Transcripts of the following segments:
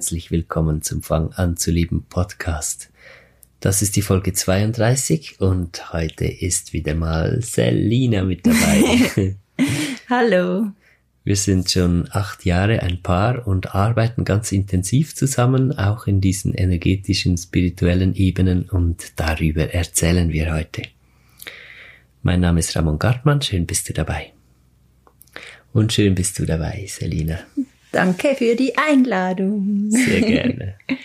Herzlich willkommen zum Fang an zu lieben Podcast. Das ist die Folge 32 und heute ist wieder mal Selina mit dabei. Hallo. Wir sind schon acht Jahre ein Paar und arbeiten ganz intensiv zusammen, auch in diesen energetischen, spirituellen Ebenen und darüber erzählen wir heute. Mein Name ist Ramon Gartmann, schön bist du dabei. Und schön bist du dabei, Selina. Danke für die Einladung. Sehr gerne.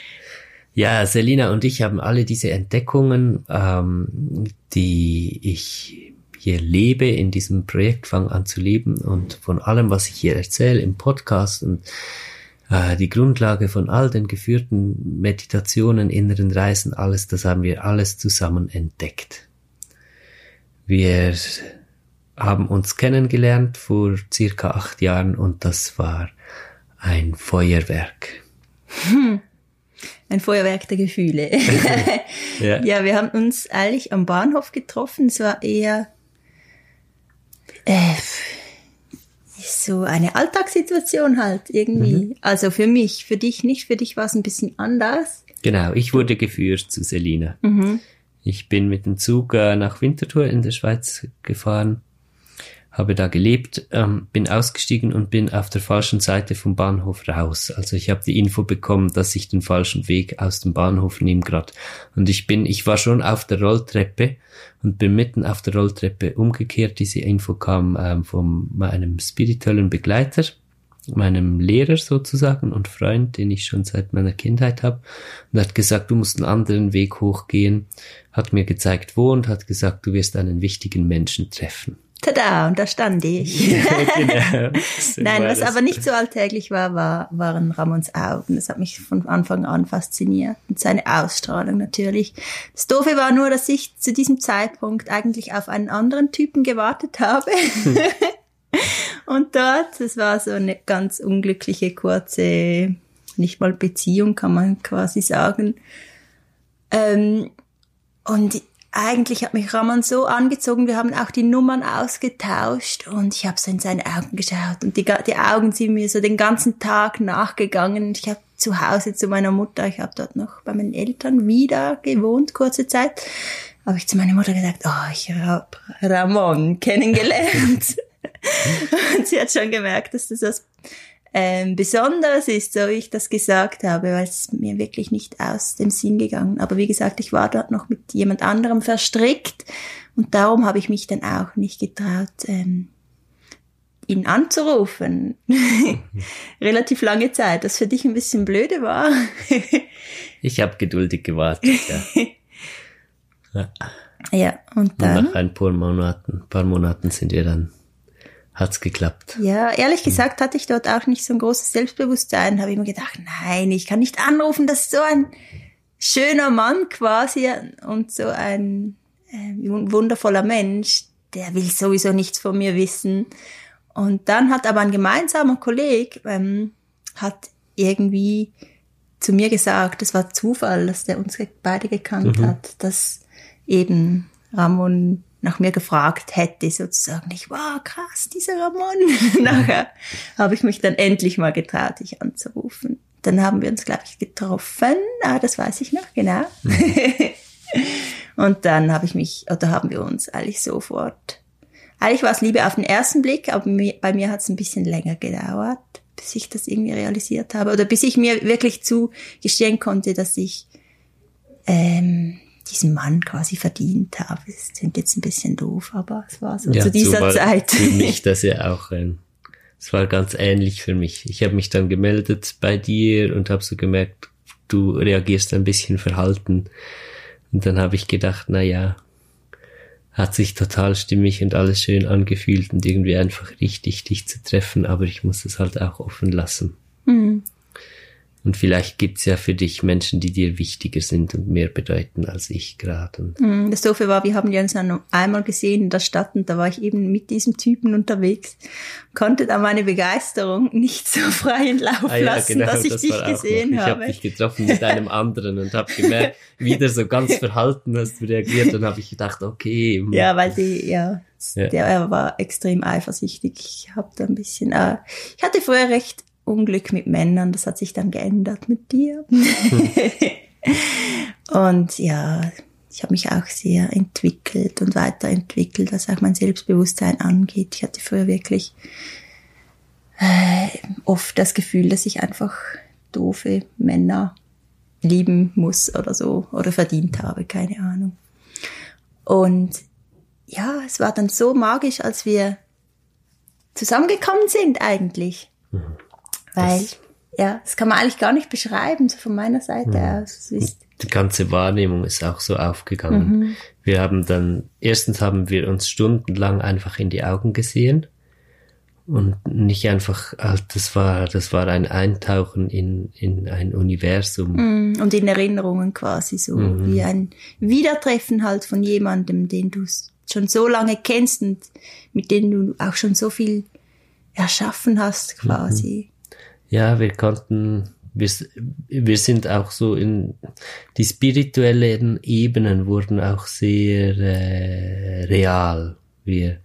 Ja, Selina und ich haben alle diese Entdeckungen, ähm, die ich hier lebe, in diesem Projekt Fang an zu leben und von allem, was ich hier erzähle im Podcast und äh, die Grundlage von all den geführten Meditationen, inneren Reisen, alles, das haben wir alles zusammen entdeckt. Wir haben uns kennengelernt vor circa acht Jahren und das war ein Feuerwerk. Ein Feuerwerk der Gefühle. ja. ja, wir haben uns eigentlich am Bahnhof getroffen. Es war eher äh, so eine Alltagssituation halt irgendwie. Mhm. Also für mich, für dich nicht. Für dich war es ein bisschen anders. Genau, ich wurde geführt zu Selina. Mhm. Ich bin mit dem Zug äh, nach Winterthur in der Schweiz gefahren habe da gelebt, ähm, bin ausgestiegen und bin auf der falschen Seite vom Bahnhof raus. Also ich habe die Info bekommen, dass ich den falschen Weg aus dem Bahnhof nehme grad. Und ich bin, ich war schon auf der Rolltreppe und bin mitten auf der Rolltreppe umgekehrt. Diese Info kam ähm, von meinem spirituellen Begleiter, meinem Lehrer sozusagen und Freund, den ich schon seit meiner Kindheit habe. Und hat gesagt, du musst einen anderen Weg hochgehen, hat mir gezeigt, wo und hat gesagt, du wirst einen wichtigen Menschen treffen. Tada, und da stand ich. genau. Nein, was aber nicht so alltäglich war, war, waren Ramons Augen. Das hat mich von Anfang an fasziniert. Und seine Ausstrahlung natürlich. Das Doofe war nur, dass ich zu diesem Zeitpunkt eigentlich auf einen anderen Typen gewartet habe. und dort, das war so eine ganz unglückliche, kurze, nicht mal Beziehung, kann man quasi sagen. Ähm, und eigentlich hat mich Raman so angezogen, wir haben auch die Nummern ausgetauscht und ich habe so in seine Augen geschaut und die, die Augen sind mir so den ganzen Tag nachgegangen. Ich habe zu Hause zu meiner Mutter, ich habe dort noch bei meinen Eltern wieder gewohnt, kurze Zeit, habe ich zu meiner Mutter gesagt, oh, ich habe Ramon kennengelernt. und sie hat schon gemerkt, dass das was ähm, besonders ist, so wie ich das gesagt habe, weil es mir wirklich nicht aus dem Sinn gegangen. Aber wie gesagt, ich war dort noch mit jemand anderem verstrickt und darum habe ich mich dann auch nicht getraut, ähm, ihn anzurufen. Relativ lange Zeit, das für dich ein bisschen blöde war. ich habe geduldig gewartet, ja. ja. Ja, und dann. Und nach ein paar Monaten, paar Monaten sind wir dann hat's geklappt. Ja, ehrlich gesagt hatte ich dort auch nicht so ein großes Selbstbewusstsein. Habe ich mir gedacht, nein, ich kann nicht anrufen, das ist so ein schöner Mann quasi und so ein äh, wundervoller Mensch. Der will sowieso nichts von mir wissen. Und dann hat aber ein gemeinsamer Kolleg ähm, hat irgendwie zu mir gesagt, das war Zufall, dass der uns beide gekannt mhm. hat, dass eben Ramon nach mir gefragt hätte, sozusagen. Ich war wow, krass, dieser Ramon. Nachher habe ich mich dann endlich mal getraut, dich anzurufen. Dann haben wir uns, glaube ich, getroffen. Ah, das weiß ich noch, genau. Und dann habe ich mich, oder haben wir uns eigentlich sofort. Eigentlich war es Liebe auf den ersten Blick, aber bei mir hat es ein bisschen länger gedauert, bis ich das irgendwie realisiert habe. Oder bis ich mir wirklich zugestehen konnte, dass ich ähm, diesen Mann quasi verdient habe. Das klingt jetzt ein bisschen doof, aber es war so ja, zu dieser Zeit. Für mich das ja auch ein, es war ganz ähnlich für mich. Ich habe mich dann gemeldet bei dir und habe so gemerkt, du reagierst ein bisschen verhalten. Und dann habe ich gedacht, na ja, hat sich total stimmig und alles schön angefühlt und irgendwie einfach richtig, dich zu treffen, aber ich muss es halt auch offen lassen. Mhm. Und vielleicht gibt's ja für dich Menschen, die dir wichtiger sind und mehr bedeuten als ich gerade. Mm, das Doofe war, wir haben uns dann einmal gesehen in der Stadt und da war ich eben mit diesem Typen unterwegs, konnte da meine Begeisterung nicht so freien Lauf ah, ja, lassen, genau, dass ich das dich gesehen ich habe. Ich habe dich getroffen mit einem anderen und habe gemerkt, wieder so ganz verhalten hast du reagiert und habe ich gedacht, okay. Ja, weil die, ja, ja. der er war extrem eifersüchtig. Ich habe da ein bisschen, äh, ich hatte vorher recht Unglück mit Männern, das hat sich dann geändert mit dir. und ja, ich habe mich auch sehr entwickelt und weiterentwickelt, was auch mein Selbstbewusstsein angeht. Ich hatte früher wirklich äh, oft das Gefühl, dass ich einfach doofe Männer lieben muss oder so oder verdient habe, keine Ahnung. Und ja, es war dann so magisch, als wir zusammengekommen sind eigentlich. Mhm. Weil, das, ja, das kann man eigentlich gar nicht beschreiben, so von meiner Seite mh. aus. Die ganze Wahrnehmung ist auch so aufgegangen. Mhm. Wir haben dann, erstens haben wir uns stundenlang einfach in die Augen gesehen und nicht einfach, halt, das war, das war ein Eintauchen in, in ein Universum. Mhm. Und in Erinnerungen quasi so, mhm. wie ein Wiedertreffen halt von jemandem, den du schon so lange kennst und mit dem du auch schon so viel erschaffen hast quasi. Ja, wir konnten, wir, wir sind auch so in, die spirituellen Ebenen wurden auch sehr äh, real. Wir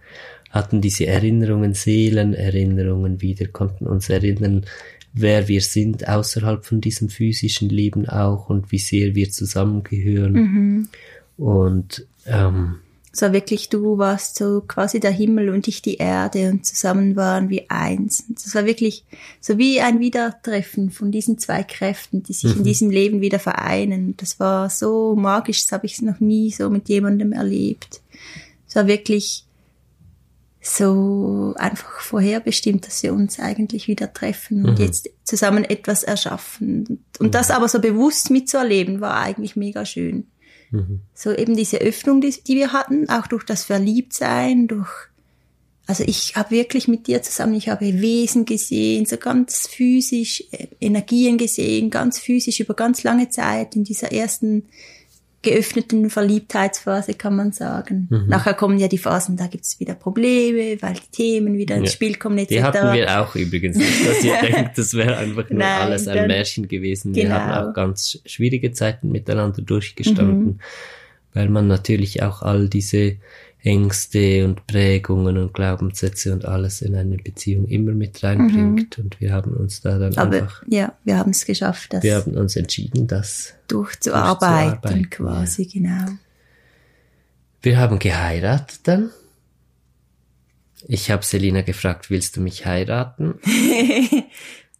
hatten diese Erinnerungen, Seelenerinnerungen wieder, konnten uns erinnern, wer wir sind außerhalb von diesem physischen Leben auch und wie sehr wir zusammengehören. Mhm. Und ähm, es war wirklich, du warst so quasi der Himmel und ich die Erde und zusammen waren wir eins. Das war wirklich so wie ein Wiedertreffen von diesen zwei Kräften, die sich mhm. in diesem Leben wieder vereinen. Das war so magisch, das habe ich noch nie so mit jemandem erlebt. Es war wirklich so einfach vorherbestimmt, dass wir uns eigentlich wieder treffen und mhm. jetzt zusammen etwas erschaffen. Und mhm. das aber so bewusst mitzuerleben, war eigentlich mega schön. Mhm. So eben diese Öffnung, die, die wir hatten, auch durch das Verliebtsein, durch also ich habe wirklich mit dir zusammen, ich habe Wesen gesehen, so ganz physisch, äh, Energien gesehen, ganz physisch über ganz lange Zeit in dieser ersten geöffneten Verliebtheitsphase, kann man sagen. Mhm. Nachher kommen ja die Phasen, da gibt's wieder Probleme, weil die Themen wieder ins ja. Spiel kommen etc. Die hatten wir auch übrigens nicht, dass ihr denkt, das wäre einfach nur Nein, alles ein Märchen gewesen. Genau. Wir haben auch ganz schwierige Zeiten miteinander durchgestanden, mhm. weil man natürlich auch all diese Ängste und Prägungen und Glaubenssätze und alles in eine Beziehung immer mit reinbringt. Mhm. Und wir haben uns da dann Aber, einfach. Ja, wir haben es geschafft. Das wir haben uns entschieden, das durchzuarbeiten, durchzuarbeiten quasi, ja. genau. Wir haben geheiratet dann. Ich habe Selina gefragt, willst du mich heiraten?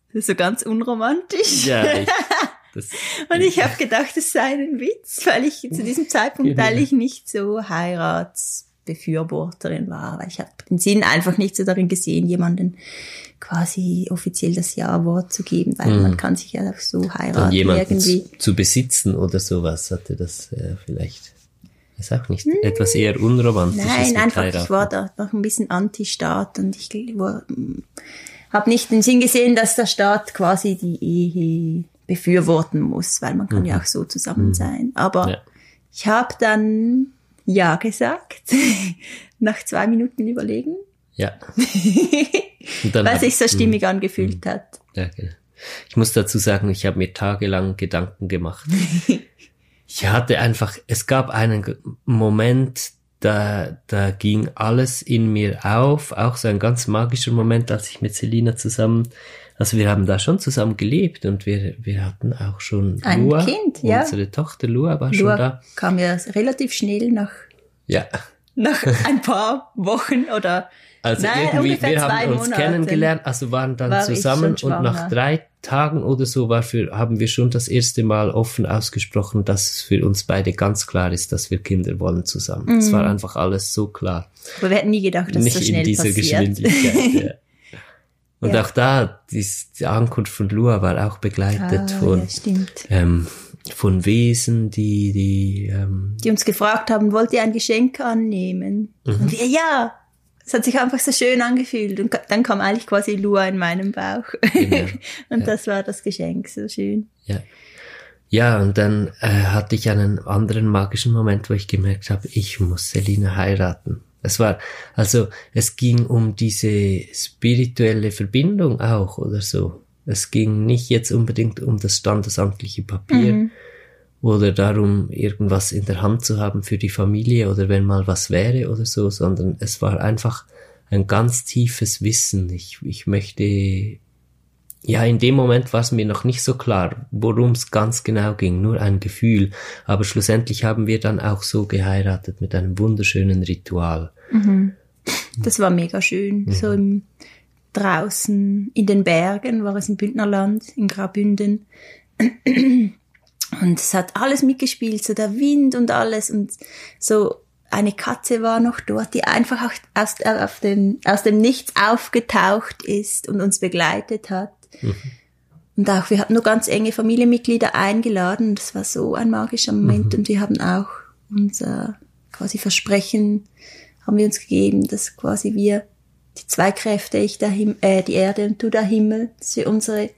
das ist so ganz unromantisch. Ja, ich, das, und ich habe gedacht, es sei ein Witz, weil ich zu diesem Zeitpunkt eigentlich nicht so heirats Befürworterin war, weil ich habe den Sinn einfach nicht so darin gesehen, jemanden quasi offiziell das Ja-Wort zu geben, weil mm. man kann sich ja auch so heiraten irgendwie. Zu, zu, besitzen oder sowas hatte das äh, vielleicht. Ist auch nicht mm. etwas eher unromantisches. Nein, einfach heiraten. ich war da noch ein bisschen Anti-Staat und ich habe nicht den Sinn gesehen, dass der Staat quasi die Ehe befürworten muss, weil man kann mhm. ja auch so zusammen mhm. sein. Aber ja. ich habe dann ja gesagt, nach zwei Minuten überlegen. Ja. Weil sich so stimmig mh, angefühlt hat. Ja, genau. Ich muss dazu sagen, ich habe mir tagelang Gedanken gemacht. ich hatte einfach, es gab einen Moment, da, da ging alles in mir auf, auch so ein ganz magischer Moment, als ich mit Selina zusammen also wir haben da schon zusammen gelebt und wir, wir hatten auch schon ein Lua, Kind, ja. Unsere Tochter Lua war Lua schon da. kam ja relativ schnell nach ja. nach ein paar Wochen oder Also Nein, irgendwie, wir haben uns Monate kennengelernt, also waren dann war zusammen und nach drei Tagen oder so war für, haben wir schon das erste Mal offen ausgesprochen, dass es für uns beide ganz klar ist, dass wir Kinder wollen zusammen. Es Mhm. war einfach alles so klar. aber wir hätten nie gedacht, dass Nicht es so schnell in dieser passiert. Geschwindigkeit. ja. Und Ja. auch da, dies, die Ankunft von Lua war auch begleitet Ah, von, ja, ähm, von Wesen, die, die, ähm, Die uns gefragt haben, wollt ihr ein Geschenk annehmen? Mhm. Und wir, ja. Es hat sich einfach so schön angefühlt. Und dann kam eigentlich quasi Lua in meinem Bauch. Genau. und das war das Geschenk, so schön. Ja. Ja, und dann äh, hatte ich einen anderen magischen Moment, wo ich gemerkt habe, ich muss Selina heiraten. Es war, also es ging um diese spirituelle Verbindung auch oder so. Es ging nicht jetzt unbedingt um das standesamtliche Papier oder darum, irgendwas in der Hand zu haben für die Familie oder wenn mal was wäre oder so, sondern es war einfach ein ganz tiefes Wissen. Ich, ich möchte ja, in dem Moment war es mir noch nicht so klar, worum es ganz genau ging, nur ein Gefühl. Aber schlussendlich haben wir dann auch so geheiratet mit einem wunderschönen Ritual. Das war mega schön. Mhm. So im, draußen in den Bergen, war es im Bündnerland, in Graubünden. Und es hat alles mitgespielt, so der Wind und alles. Und so eine Katze war noch dort, die einfach aus, auf dem, aus dem Nichts aufgetaucht ist und uns begleitet hat. Und auch, wir hatten nur ganz enge Familienmitglieder eingeladen. Das war so ein magischer Moment. Und wir haben auch unser quasi Versprechen, haben wir uns gegeben, dass quasi wir die zwei Kräfte, ich der Him äh, die Erde und du der Himmel, dass wir unsere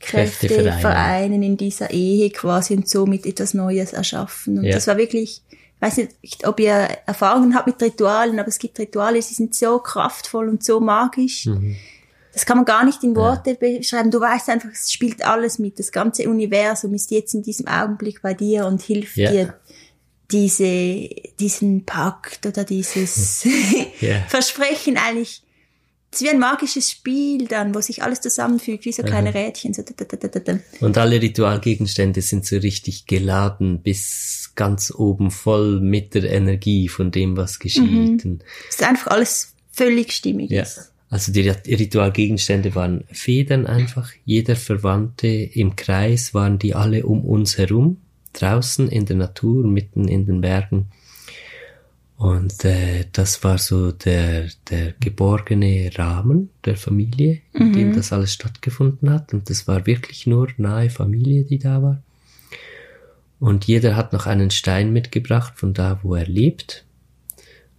Kräfte, Kräfte vereinen. vereinen. in dieser Ehe quasi und somit etwas Neues erschaffen. Und Ja. das war wirklich, ich weiß nicht, ob ihr Erfahrungen habt mit Ritualen, aber es gibt Rituale, die sind so kraftvoll und so magisch. Mhm. Das kann man gar nicht in Worte beschreiben. Du weißt einfach, es spielt alles mit. Das ganze Universum ist jetzt in diesem Augenblick bei dir und hilft Ja. dir, diese, diesen Pakt oder dieses Ja. Versprechen eigentlich. Es ist wie ein magisches Spiel dann, wo sich alles zusammenfügt, wie so kleine Rädchen. So. Und alle Ritualgegenstände sind so richtig geladen bis ganz oben voll mit der Energie von dem, was geschieht. Und Es ist einfach alles völlig stimmig. Ja. ist. Also die Ritualgegenstände waren Federn einfach. Jeder Verwandte im Kreis waren die alle um uns herum, draußen in der Natur, mitten in den Bergen. Und äh, das war so der, der geborgene Rahmen der Familie, in dem das alles stattgefunden hat. Und das war wirklich nur nahe Familie, die da war. Und jeder hat noch einen Stein mitgebracht von da, wo er lebt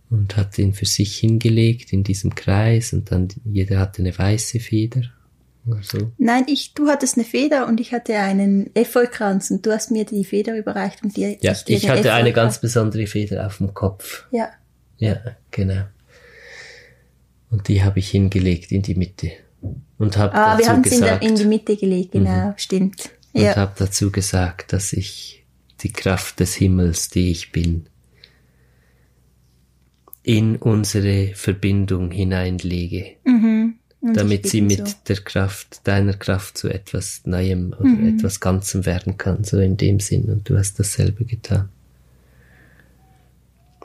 und hat ihn für sich hingelegt in diesem Kreis und dann jeder hatte eine weiße Feder oder so. Nein, ich, du hattest eine Feder und ich hatte einen Efeukranz und du hast mir die Feder überreicht und dir, Ja, dir ich den hatte eine ganz besondere Feder auf dem Kopf. Ja. Ja, genau. Und die habe ich hingelegt in die Mitte und habe Ah, wir dazu haben in, der- gesagt Mhm. in die Mitte gelegt, genau, stimmt. und Ja. habe dazu gesagt, dass ich die Kraft des Himmels, die ich bin, in unsere Verbindung hineinlege. Und damit sie mit so. der Kraft, deiner Kraft zu etwas Neuem oder etwas Ganzem werden kann, so in dem Sinn. Und du hast dasselbe getan.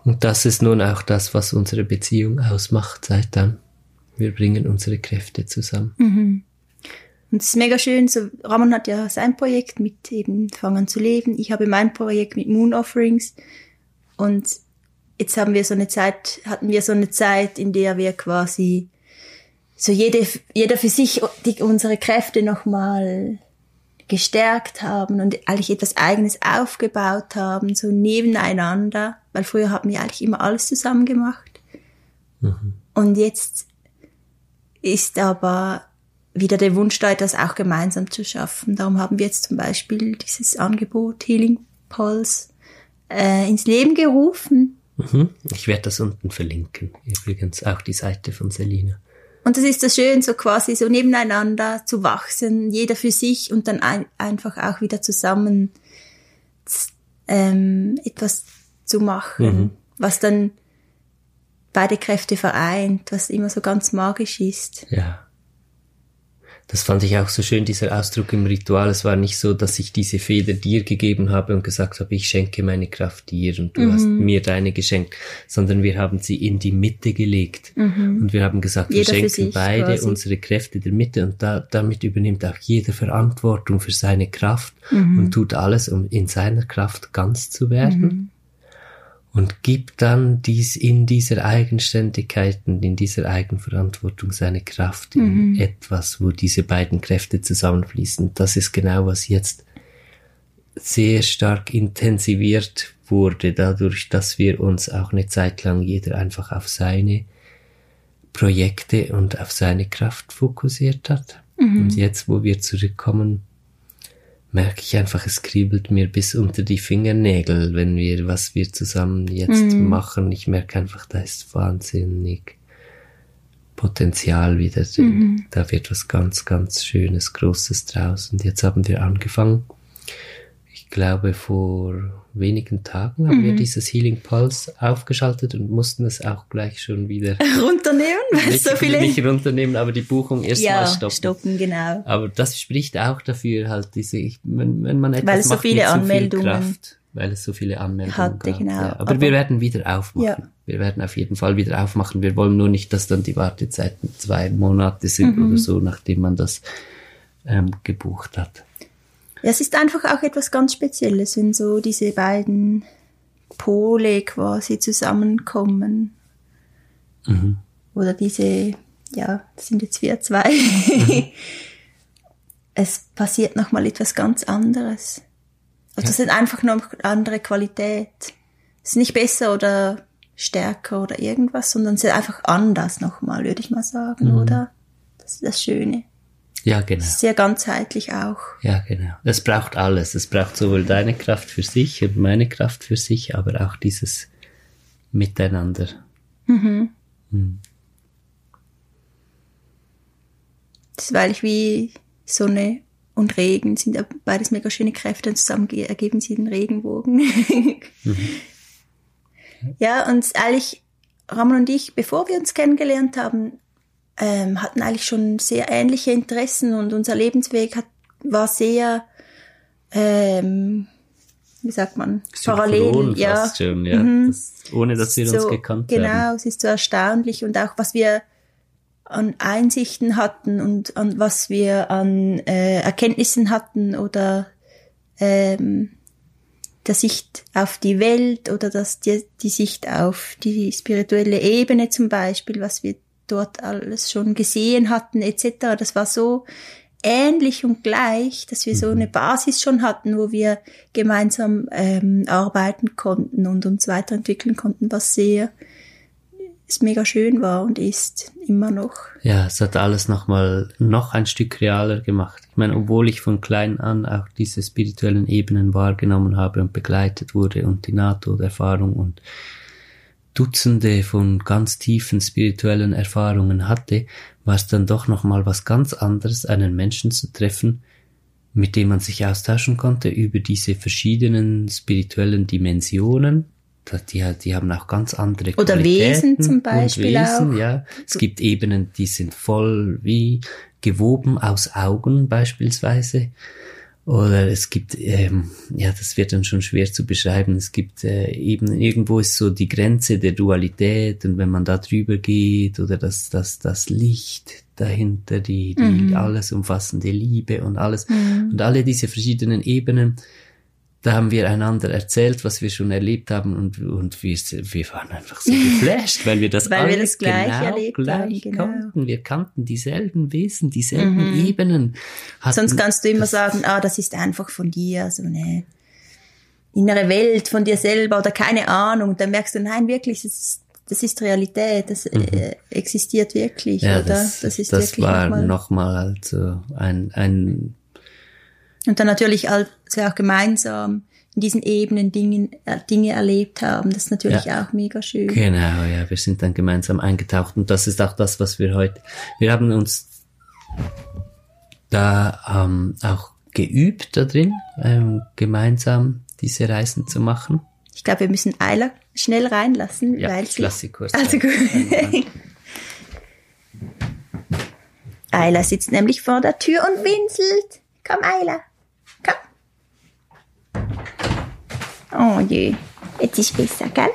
Und das ist nun auch das, was unsere Beziehung ausmacht seit dann. Wir bringen unsere Kräfte zusammen. Und es ist mega schön, so, Ramon hat ja sein Projekt mit eben Fang an zu leben. Ich habe mein Projekt mit Moon Offerings. Und jetzt haben wir so eine Zeit, hatten wir so eine Zeit, in der wir quasi so jede, jeder für sich die, unsere Kräfte nochmal gestärkt haben und eigentlich etwas Eigenes aufgebaut haben, so nebeneinander, weil früher haben wir eigentlich immer alles zusammen gemacht. Und jetzt ist aber wieder der Wunsch da, etwas auch gemeinsam zu schaffen. Darum haben wir jetzt zum Beispiel dieses Angebot Healing Pulse äh, ins Leben gerufen. Mhm. Ich werde das unten verlinken. Übrigens auch die Seite von Selina. Und das ist so schön, so quasi so nebeneinander zu wachsen, jeder für sich und dann ein, einfach auch wieder zusammen ähm, etwas zu machen, was dann beide Kräfte vereint, was immer so ganz magisch ist. Ja. Das fand ich auch so schön, dieser Ausdruck im Ritual. Es war nicht so, dass ich diese Feder dir gegeben habe und gesagt habe, ich schenke meine Kraft dir und du mhm. hast mir deine geschenkt, sondern wir haben sie in die Mitte gelegt. Mhm. Und wir haben gesagt, jeder wir schenken beide quasi. unsere Kräfte der Mitte und da, damit übernimmt auch jeder Verantwortung für seine Kraft mhm. und tut alles, um in seiner Kraft ganz zu werden. Und gibt dann dies in dieser Eigenständigkeit und in dieser Eigenverantwortung seine Kraft in mhm. etwas, wo diese beiden Kräfte zusammenfließen. Das ist genau, was jetzt sehr stark intensiviert wurde, dadurch, dass wir uns auch eine Zeit lang jeder einfach auf seine Projekte und auf seine Kraft fokussiert hat. Mhm. Und jetzt, wo wir zurückkommen, merke ich einfach, es kribbelt mir bis unter die Fingernägel, wenn wir, was wir zusammen jetzt mhm. machen. Ich merke einfach, da ist wahnsinnig Potenzial wieder drin. Mhm. Da wird was ganz, ganz Schönes, Großes draus. Und jetzt haben wir angefangen. Ich glaube, vor wenigen Tagen haben mhm. wir dieses Healing Pulse aufgeschaltet und mussten es auch gleich schon wieder runternehmen, weil so viele nicht runternehmen, aber die Buchung erstmal ja, stoppen. stoppen, genau. Aber das spricht auch dafür halt diese, wenn, wenn man etwas weil es so viele Anmeldungen viel Kraft, weil es so viele Anmeldungen hatte, gab. Genau. Ja, aber, aber, wir werden wieder aufmachen. Ja. Wir werden auf jeden Fall wieder aufmachen. Wir wollen nur nicht, dass dann die Wartezeiten zwei Monate sind mhm. oder so, nachdem man das ähm, gebucht hat. Ja, es ist einfach auch etwas ganz Spezielles, wenn so diese beiden Pole quasi zusammenkommen. Mhm. Oder diese, ja, das sind jetzt wir zwei. Mhm. es passiert nochmal etwas ganz anderes. Also das ja. ist einfach noch eine andere Qualität. Es ist nicht besser oder stärker oder irgendwas, sondern es ist einfach anders nochmal, würde ich mal sagen, mhm. oder? Das ist das Schöne. Ja, genau. Sehr ganzheitlich auch. Ja, genau. Es braucht alles. Es braucht sowohl deine Kraft für sich und meine Kraft für sich, aber auch dieses Miteinander. Mhm. Mhm. Das ist, weil ich wie Sonne und Regen sind ja beides mega schöne Kräfte und zusammen ergeben sie den Regenbogen. mhm. Ja, und ehrlich, Ramon und ich, bevor wir uns kennengelernt haben, ähm, hatten eigentlich schon sehr ähnliche Interessen und unser Lebensweg hat, war sehr, ähm, wie sagt man, parallel. Ja, schon, ja. Mhm. Das, ohne dass wir so, uns gekannt genau, haben. Genau, es ist so erstaunlich und auch was wir an Einsichten hatten und an was wir an äh, Erkenntnissen hatten oder ähm, der Sicht auf die Welt oder das, die, die Sicht auf die spirituelle Ebene zum Beispiel, was wir dort alles schon gesehen hatten etc. Das war so ähnlich und gleich, dass wir so mhm. eine Basis schon hatten, wo wir gemeinsam ähm, arbeiten konnten und uns weiterentwickeln konnten, was sehr es mega schön war und ist immer noch. Ja, es hat alles nochmal noch ein Stück realer gemacht. Ich meine, obwohl ich von klein an auch diese spirituellen Ebenen wahrgenommen habe und begleitet wurde und die NATO-Erfahrung und Dutzende von ganz tiefen spirituellen Erfahrungen hatte, war es dann doch nochmal was ganz anderes, einen Menschen zu treffen, mit dem man sich austauschen konnte über diese verschiedenen spirituellen Dimensionen. Die, die haben auch ganz andere Oder Wesen zum Beispiel Wesen, auch. Ja, es gibt Ebenen, die sind voll wie gewoben aus Augen beispielsweise. Oder es gibt, ähm, ja, das wird dann schon schwer zu beschreiben. Es gibt äh, eben irgendwo ist so die Grenze der Dualität und wenn man da drüber geht oder das, das, das Licht dahinter, die, die mhm. alles umfassende Liebe und alles mhm. und alle diese verschiedenen Ebenen, da haben wir einander erzählt, was wir schon erlebt haben und, und wir, wir waren einfach so geflasht, weil wir das weil alle wir das gleich genau erlebt gleich haben, genau. kannten. Wir kannten dieselben Wesen, dieselben mhm. Ebenen. Hatten, Sonst kannst du immer sagen, ah, das ist einfach von dir, so eine innere Welt von dir selber oder keine Ahnung. Dann merkst du, nein, wirklich, das ist, das ist Realität, das mhm. äh, existiert wirklich, ja, oder? Das, das ist das wirklich war nochmal noch mal also ein, ein und dann natürlich als wir auch gemeinsam in diesen Ebenen Dinge, äh, Dinge erlebt haben. Das ist natürlich ja. auch mega schön. Genau, ja, wir sind dann gemeinsam eingetaucht und das ist auch das, was wir heute, wir haben uns da ähm, auch geübt da drin, ähm, gemeinsam diese Reisen zu machen. Ich glaube, wir müssen Eiler schnell reinlassen, ja, weil ich lasse sie kurz. Also gut. Ayla sitzt nämlich vor der Tür und winselt. Komm, Ayla. Komm. Oh je. Jetzt ist besser, gell?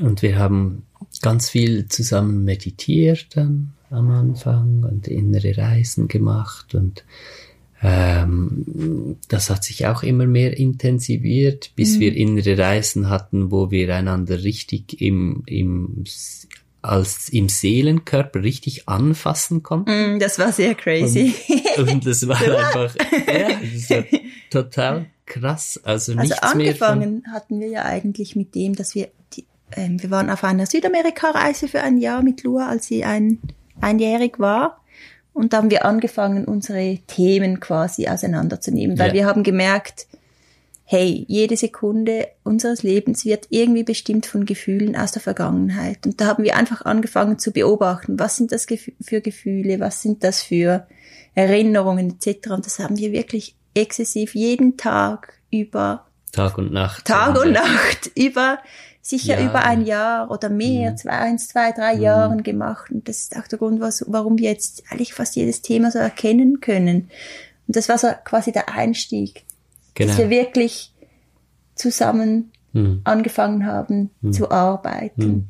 Und wir haben ganz viel zusammen meditiert dann am Anfang und innere Reisen gemacht und ähm, das hat sich auch immer mehr intensiviert, bis mhm. wir innere Reisen hatten, wo wir einander richtig im, im als im Seelenkörper richtig anfassen konnten. Mm, das war sehr crazy. Und, und das war einfach ja, das war total krass. Also, also nichts angefangen mehr hatten wir ja eigentlich mit dem, dass wir die, ähm, wir waren auf einer Südamerika-Reise für ein Jahr mit Lua, als sie ein, einjährig war. Und da haben wir angefangen, unsere Themen quasi auseinanderzunehmen, weil ja. wir haben gemerkt, hey, jede Sekunde unseres Lebens wird irgendwie bestimmt von Gefühlen aus der Vergangenheit. Und da haben wir einfach angefangen zu beobachten, was sind das für Gefühle, was sind das für Erinnerungen etc. Und das haben wir wirklich exzessiv jeden Tag über Tag und Nacht. Tag und Nacht über sicher ja. über ein Jahr oder mehr, mhm. zwei, eins, zwei, drei mhm. Jahren gemacht. Und das ist auch der Grund, was, warum wir jetzt eigentlich fast jedes Thema so erkennen können. Und das war so quasi der Einstieg, genau. dass wir wirklich zusammen mhm. angefangen haben mhm. zu arbeiten. Mhm.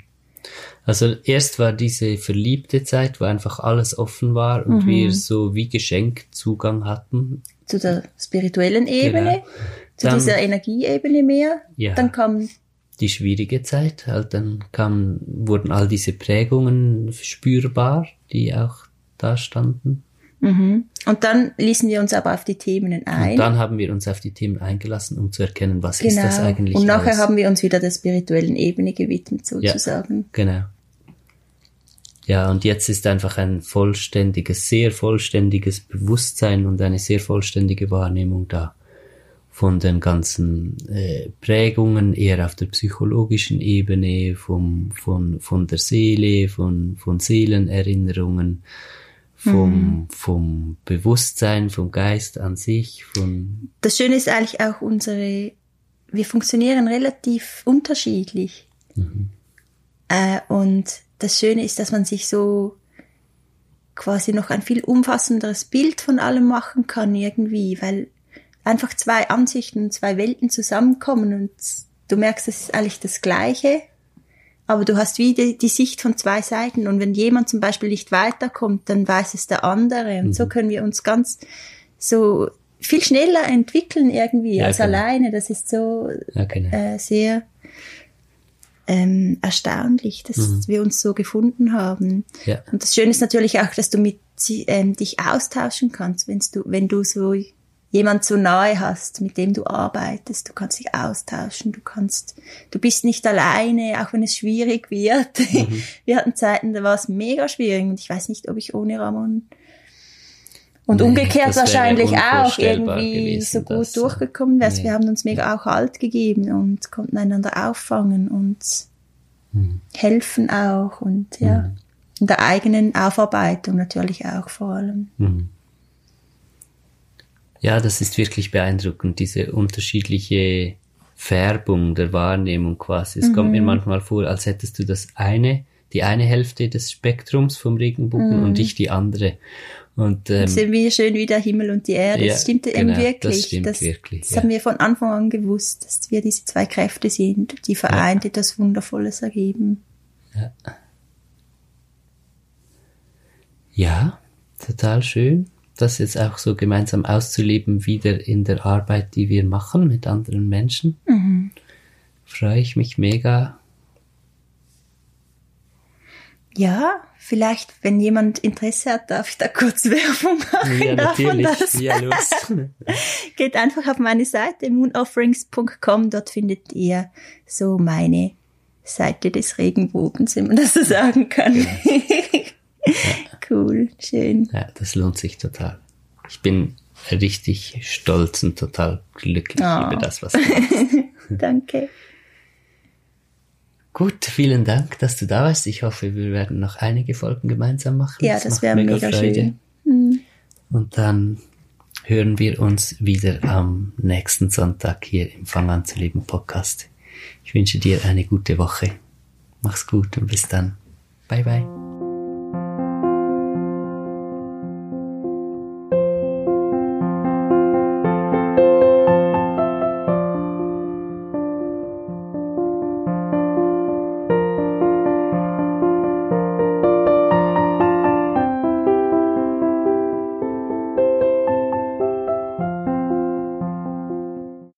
Also erst war diese verliebte Zeit, wo einfach alles offen war und mhm. wir so wie geschenkt Zugang hatten. Zu der spirituellen Ebene, genau. zu Dann, dieser Energieebene mehr. Ja. Dann kam die schwierige Zeit. Halt dann kam, wurden all diese Prägungen spürbar, die auch da standen. Mhm. Und dann ließen wir uns aber auf die Themen ein. Und dann haben wir uns auf die Themen eingelassen, um zu erkennen, was genau. ist das genau. eigentlich. Und nachher alles. haben wir uns wieder der spirituellen Ebene gewidmet, sozusagen. Ja, genau. Ja, und jetzt ist einfach ein vollständiges, sehr vollständiges Bewusstsein und eine sehr vollständige Wahrnehmung da von den ganzen äh, Prägungen eher auf der psychologischen Ebene, vom, von, von der Seele, von, von Seelenerinnerungen, vom, mhm. vom Bewusstsein, vom Geist an sich, von. Das Schöne ist eigentlich auch unsere, wir funktionieren relativ unterschiedlich. Mhm. Äh, und das Schöne ist, dass man sich so quasi noch ein viel umfassenderes Bild von allem machen kann irgendwie, weil einfach zwei Ansichten, zwei Welten zusammenkommen und du merkst, es ist eigentlich das Gleiche, aber du hast wie die, die, Sicht von zwei Seiten und wenn jemand zum Beispiel nicht weiterkommt, dann weiß es der andere und mhm. so können wir uns ganz so viel schneller entwickeln irgendwie ja, als genau. alleine. Das ist so ja, genau. äh, sehr ähm, erstaunlich, dass mhm. wir uns so gefunden haben. Ja. Und das Schöne ist natürlich auch, dass du mit ähm, dich austauschen kannst, wenn du, wenn du so jemand so nahe hast, mit dem du arbeitest. Du kannst dich austauschen, du kannst, du bist nicht alleine, auch wenn es schwierig wird. Mhm. Wir hatten Zeiten, da war es mega schwierig und ich weiß nicht, ob ich ohne Ramon und nee, umgekehrt wahrscheinlich auch irgendwie gewesen, so gut das, durchgekommen wäre. Nee. Wir haben uns mega auch Halt gegeben und konnten einander auffangen und mhm. helfen auch und ja, mhm. in der eigenen Aufarbeitung natürlich auch vor allem. Mhm. Ja, das ist wirklich beeindruckend, diese unterschiedliche Färbung der Wahrnehmung quasi. Es mhm. kommt mir mhm. manchmal vor, als hättest du das eine, die eine Hälfte des Spektrums vom Regenbogen mhm. und ich die andere. Und ähm, sind wir schön wie der Himmel und die Erde. Ja, das stimmt genau, eben wirklich. Das, stimmt das, wirklich, das ja. haben wir von Anfang an gewusst, dass wir diese zwei Kräfte sind, die vereint ja. etwas Wundervolles ergeben. Ja. ja, total schön das jetzt auch so gemeinsam auszuleben, wieder in der Arbeit, die wir machen mit anderen Menschen. Mhm. Freue ich mich mega. Ja, vielleicht, wenn jemand Interesse hat, darf ich da kurz Werbung machen. Ja, natürlich. Das? Ja, los. Geht einfach auf meine Seite moonofferings.com, dort findet ihr so meine Seite des Regenbogens, wenn man das so sagen kann. Ja. Cool, schön. Ja, das lohnt sich total. Ich bin richtig stolz und total glücklich oh. über das, was du machst. Danke. Gut, vielen Dank, dass du da warst. Ich hoffe, wir werden noch einige Folgen gemeinsam machen. Ja, das, das wäre mega, mega schön. Mhm. Und dann hören wir uns wieder am nächsten Sonntag hier im Fang an zu leben Podcast. Ich wünsche dir eine gute Woche. Mach's gut und bis dann. Bye bye.